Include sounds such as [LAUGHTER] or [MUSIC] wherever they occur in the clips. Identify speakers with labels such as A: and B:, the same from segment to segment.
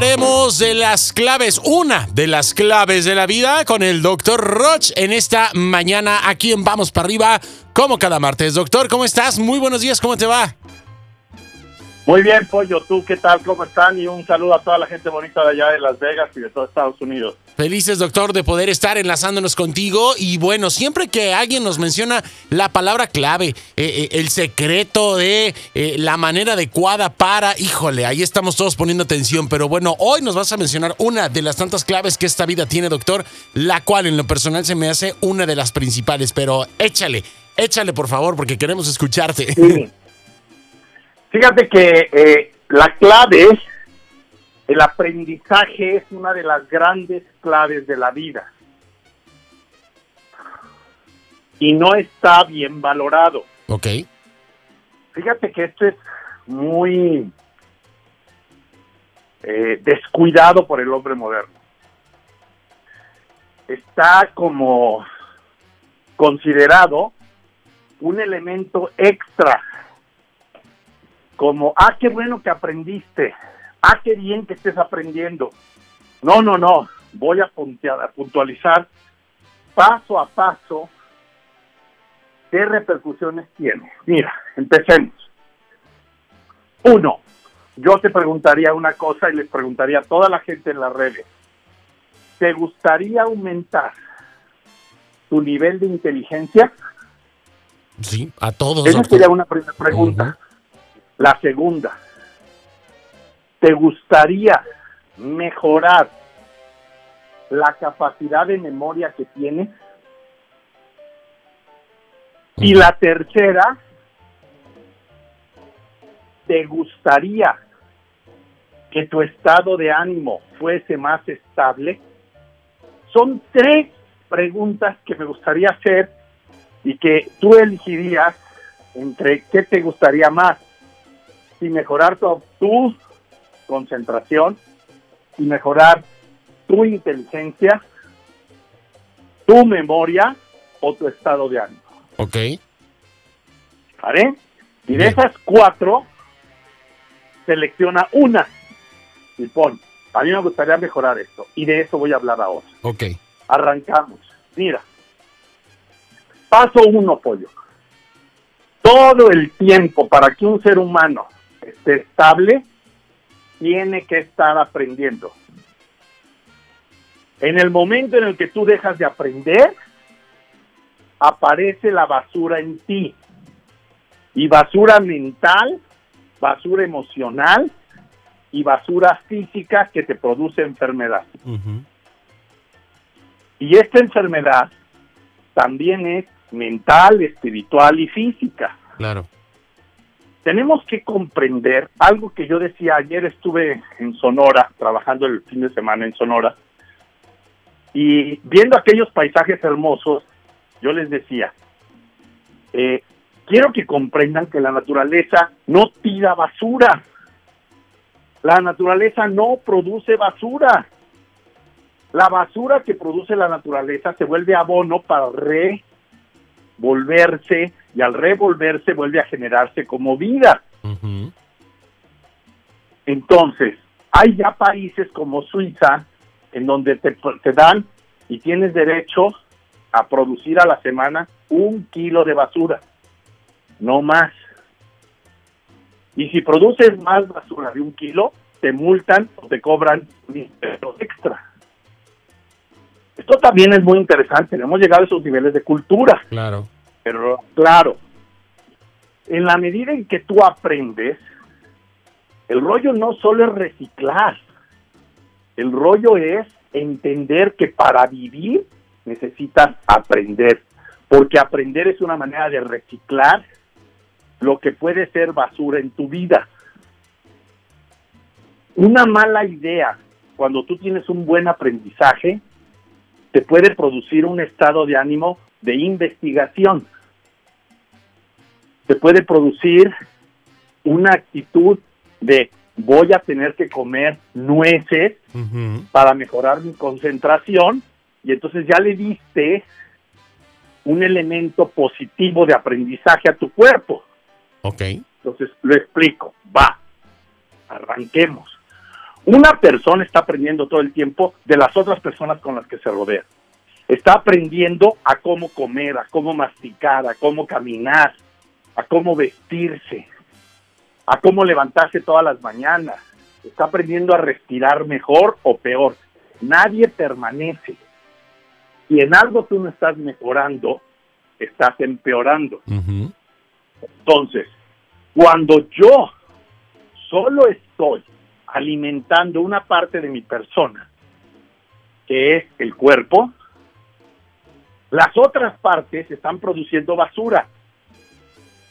A: dos de las claves, una de las claves de la vida con el doctor Roch en esta mañana aquí en Vamos para arriba, como cada martes. Doctor, ¿cómo estás? Muy buenos días, ¿cómo te va?
B: Muy bien, Pollo, ¿tú qué tal? ¿Cómo están? Y un saludo a toda la gente bonita de allá de Las Vegas y de todo Estados Unidos.
A: Felices, doctor, de poder estar enlazándonos contigo. Y bueno, siempre que alguien nos menciona la palabra clave, eh, eh, el secreto de eh, la manera adecuada para, híjole, ahí estamos todos poniendo atención. Pero bueno, hoy nos vas a mencionar una de las tantas claves que esta vida tiene, doctor, la cual en lo personal se me hace una de las principales. Pero échale, échale por favor, porque queremos escucharte.
B: Sí. [LAUGHS] Fíjate que eh, la clave, el aprendizaje es una de las grandes claves de la vida. Y no está bien valorado.
A: Ok.
B: Fíjate que esto es muy eh, descuidado por el hombre moderno. Está como considerado un elemento extra como, ah, qué bueno que aprendiste, ah, qué bien que estés aprendiendo. No, no, no, voy a, puntear, a puntualizar paso a paso qué repercusiones tiene. Mira, empecemos. Uno, yo te preguntaría una cosa y les preguntaría a toda la gente en las redes. ¿Te gustaría aumentar tu nivel de inteligencia?
A: Sí, a todos.
B: Esa sería una primera pregunta. La segunda, ¿te gustaría mejorar la capacidad de memoria que tienes? Y la tercera, ¿te gustaría que tu estado de ánimo fuese más estable? Son tres preguntas que me gustaría hacer y que tú elegirías entre qué te gustaría más y mejorar tu, tu concentración y mejorar tu inteligencia, tu memoria o tu estado de ánimo.
A: Ok.
B: ¿Vale? Y de esas cuatro, selecciona una y pon. A mí me gustaría mejorar esto. Y de eso voy a hablar ahora.
A: Ok.
B: Arrancamos. Mira. Paso uno, pollo. Todo el tiempo para que un ser humano esté estable, tiene que estar aprendiendo. En el momento en el que tú dejas de aprender, aparece la basura en ti. Y basura mental, basura emocional y basura física que te produce enfermedad. Y esta enfermedad también es mental, espiritual y física.
A: Claro
B: tenemos que comprender algo que yo decía ayer estuve en Sonora trabajando el fin de semana en Sonora y viendo aquellos paisajes hermosos yo les decía eh, quiero que comprendan que la naturaleza no tira basura. La naturaleza no produce basura. La basura que produce la naturaleza se vuelve abono para revolverse y al revolverse vuelve a generarse como vida. Entonces, hay ya países como Suiza en donde te, te, dan y tienes derecho a producir a la semana un kilo de basura, no más. Y si produces más basura de un kilo, te multan o te cobran un extra. Esto también es muy interesante. Hemos llegado a esos niveles de cultura.
A: Claro.
B: Pero claro, en la medida en que tú aprendes, el rollo no solo es reciclar, el rollo es entender que para vivir necesitas aprender, porque aprender es una manera de reciclar lo que puede ser basura en tu vida. Una mala idea, cuando tú tienes un buen aprendizaje, te puede producir un estado de ánimo de investigación se puede producir una actitud de voy a tener que comer nueces para mejorar mi concentración y entonces ya le diste un elemento positivo de aprendizaje a tu cuerpo.
A: Ok.
B: Entonces lo explico, va, arranquemos. Una persona está aprendiendo todo el tiempo de las otras personas con las que se rodea. Está aprendiendo a cómo comer, a cómo masticar, a cómo caminar, a cómo vestirse, a cómo levantarse todas las mañanas. Está aprendiendo a respirar mejor o peor. Nadie permanece. Si en algo tú no estás mejorando, estás empeorando. Entonces, cuando yo solo estoy alimentando una parte de mi persona, que es el cuerpo, las otras partes están produciendo basura.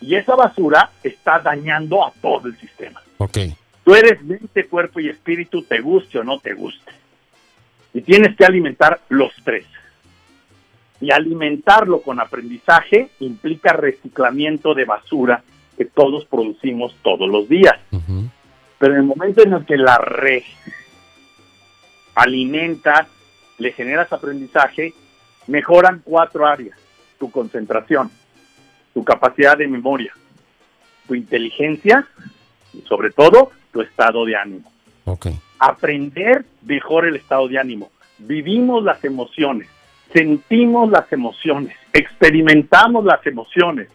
B: Y esa basura está dañando a todo el sistema.
A: Ok.
B: Tú eres mente, cuerpo y espíritu, te guste o no te guste. Y tienes que alimentar los tres. Y alimentarlo con aprendizaje implica reciclamiento de basura que todos producimos todos los días. Pero en el momento en el que la re alimentas, le generas aprendizaje, mejoran cuatro áreas. Tu concentración, tu capacidad de memoria, tu inteligencia y sobre todo tu estado de ánimo.
A: Okay.
B: Aprender mejor el estado de ánimo. Vivimos las emociones, sentimos las emociones, experimentamos las emociones,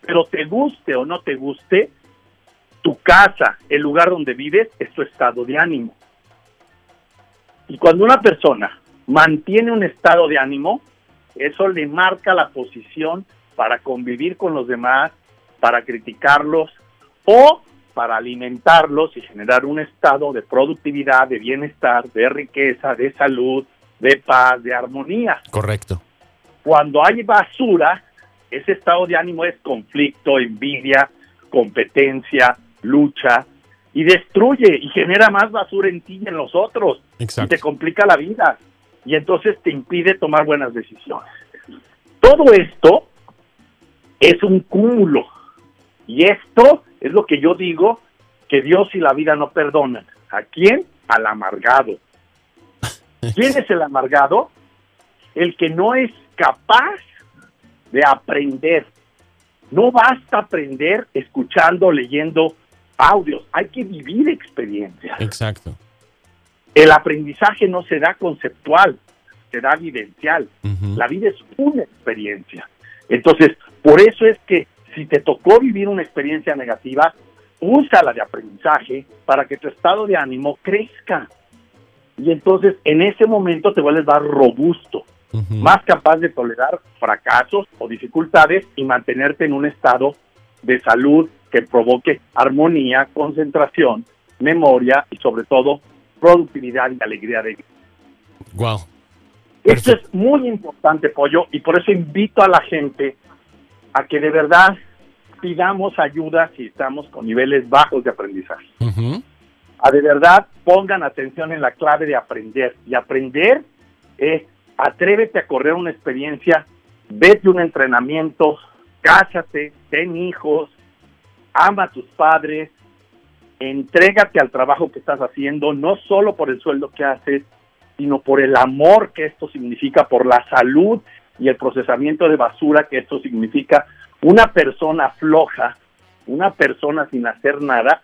B: pero te guste o no te guste, tu casa, el lugar donde vives, es tu estado de ánimo. Y cuando una persona mantiene un estado de ánimo, eso le marca la posición para convivir con los demás, para criticarlos o para alimentarlos y generar un estado de productividad, de bienestar, de riqueza, de salud, de paz, de armonía.
A: Correcto.
B: Cuando hay basura, ese estado de ánimo es conflicto, envidia, competencia, lucha, y destruye y genera más basura en ti y en los otros.
A: Exacto.
B: Y te complica la vida. Y entonces te impide tomar buenas decisiones. Todo esto es un cúmulo. Y esto es lo que yo digo que Dios y la vida no perdonan. ¿A quién? Al amargado. [LAUGHS] ¿Quién es el amargado? El que no es capaz de aprender. No basta aprender escuchando, leyendo audios, hay que vivir experiencias.
A: Exacto.
B: El aprendizaje no se da conceptual, se da vivencial. La vida es una experiencia. Entonces, por eso es que si te tocó vivir una experiencia negativa, úsala de aprendizaje para que tu estado de ánimo crezca. Y entonces en ese momento te vuelves más robusto, más capaz de tolerar fracasos o dificultades y mantenerte en un estado de salud que provoque armonía, concentración, memoria y sobre todo productividad y alegría de vida.
A: Wow.
B: Esto es muy importante, Pollo, y por eso invito a la gente a que de verdad pidamos ayuda si estamos con niveles bajos de aprendizaje. A de verdad pongan atención en la clave de aprender. Y aprender es atrévete a correr una experiencia, vete un entrenamiento, cásate, ten hijos, ama a tus padres, entrégate al trabajo que estás haciendo, no solo por el sueldo que haces, sino por el amor que esto significa, por la salud y el procesamiento de basura que esto significa. Una persona floja, una persona sin hacer nada,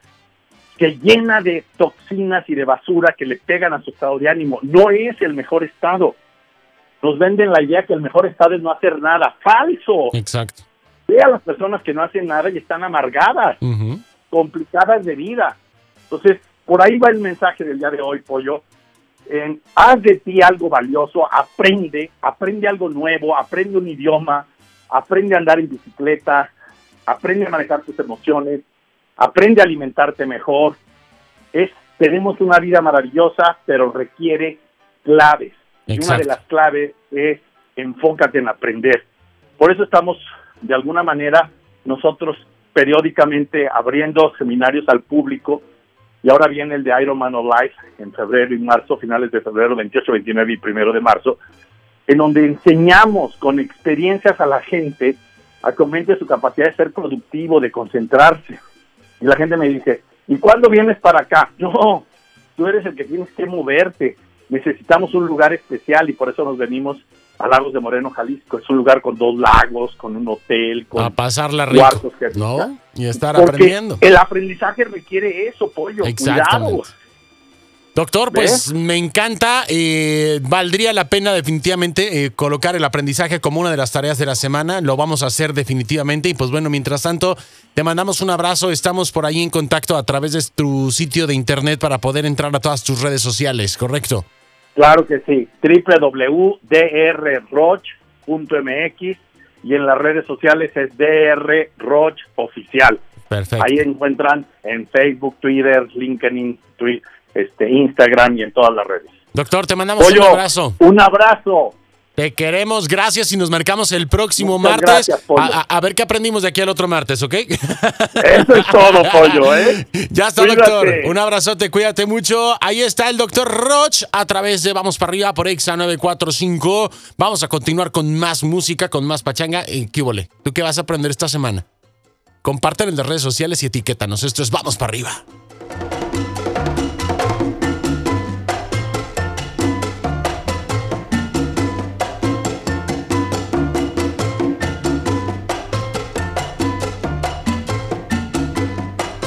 B: que llena de toxinas y de basura que le pegan a su estado de ánimo, no es el mejor estado. Nos venden la idea que el mejor estado es no hacer nada. Falso.
A: Exacto.
B: Ve a las personas que no hacen nada y están amargadas, complicadas de vida. Entonces, por ahí va el mensaje del día de hoy, Pollo. haz de ti algo valioso, aprende, aprende algo nuevo, aprende un idioma, aprende a andar en bicicleta, aprende a manejar tus emociones, aprende a alimentarte mejor. Es, tenemos una vida maravillosa, pero requiere claves. Y una de las claves es enfócate en aprender. Por eso estamos de alguna manera nosotros periódicamente abriendo seminarios al público y ahora viene el de Ironman of Life en febrero y marzo, finales de febrero 28, 29 y primero de marzo, en donde enseñamos con experiencias a la gente a que aumente su capacidad de ser productivo, de concentrarse. Y la gente me dice, ¿y cuándo vienes para acá? [LAUGHS] No, tú eres el que tienes que moverte. Necesitamos un lugar especial y por eso nos venimos a Lagos de Moreno, Jalisco. Es un lugar con dos lagos, con un hotel, con
A: a pasarla rico, ¿no? Y estar aprendiendo.
B: El aprendizaje requiere eso, pollo. Cuidado.
A: Doctor, pues me encanta. Eh, valdría la pena definitivamente eh, colocar el aprendizaje como una de las tareas de la semana. Lo vamos a hacer definitivamente. Y pues bueno, mientras tanto, te mandamos un abrazo. Estamos por ahí en contacto a través de tu sitio de internet para poder entrar a todas tus redes sociales, ¿correcto?
B: Claro que sí. www.drroch.mx y en las redes sociales es drroch oficial.
A: Perfecto.
B: Ahí encuentran en Facebook, Twitter, LinkedIn, Twitter este, Instagram y en todas las redes.
A: Doctor, te mandamos un abrazo.
B: Un abrazo.
A: Te queremos, gracias y nos marcamos el próximo martes. a, ver qué aprendimos de aquí al otro martes, ¿ok?
B: Eso es todo, Pollo, ¿eh? [LAUGHS]
A: Ya está, doctor. Un abrazote, cuídate mucho. Ahí está el doctor Roch a través de Vamos para arriba por Exa 945. Vamos a continuar con más música, con más pachanga. ¿Y qué vole? ¿Tú qué vas a aprender esta semana? Compártelo en las redes sociales y etiquétanos. Esto es Vamos para arriba.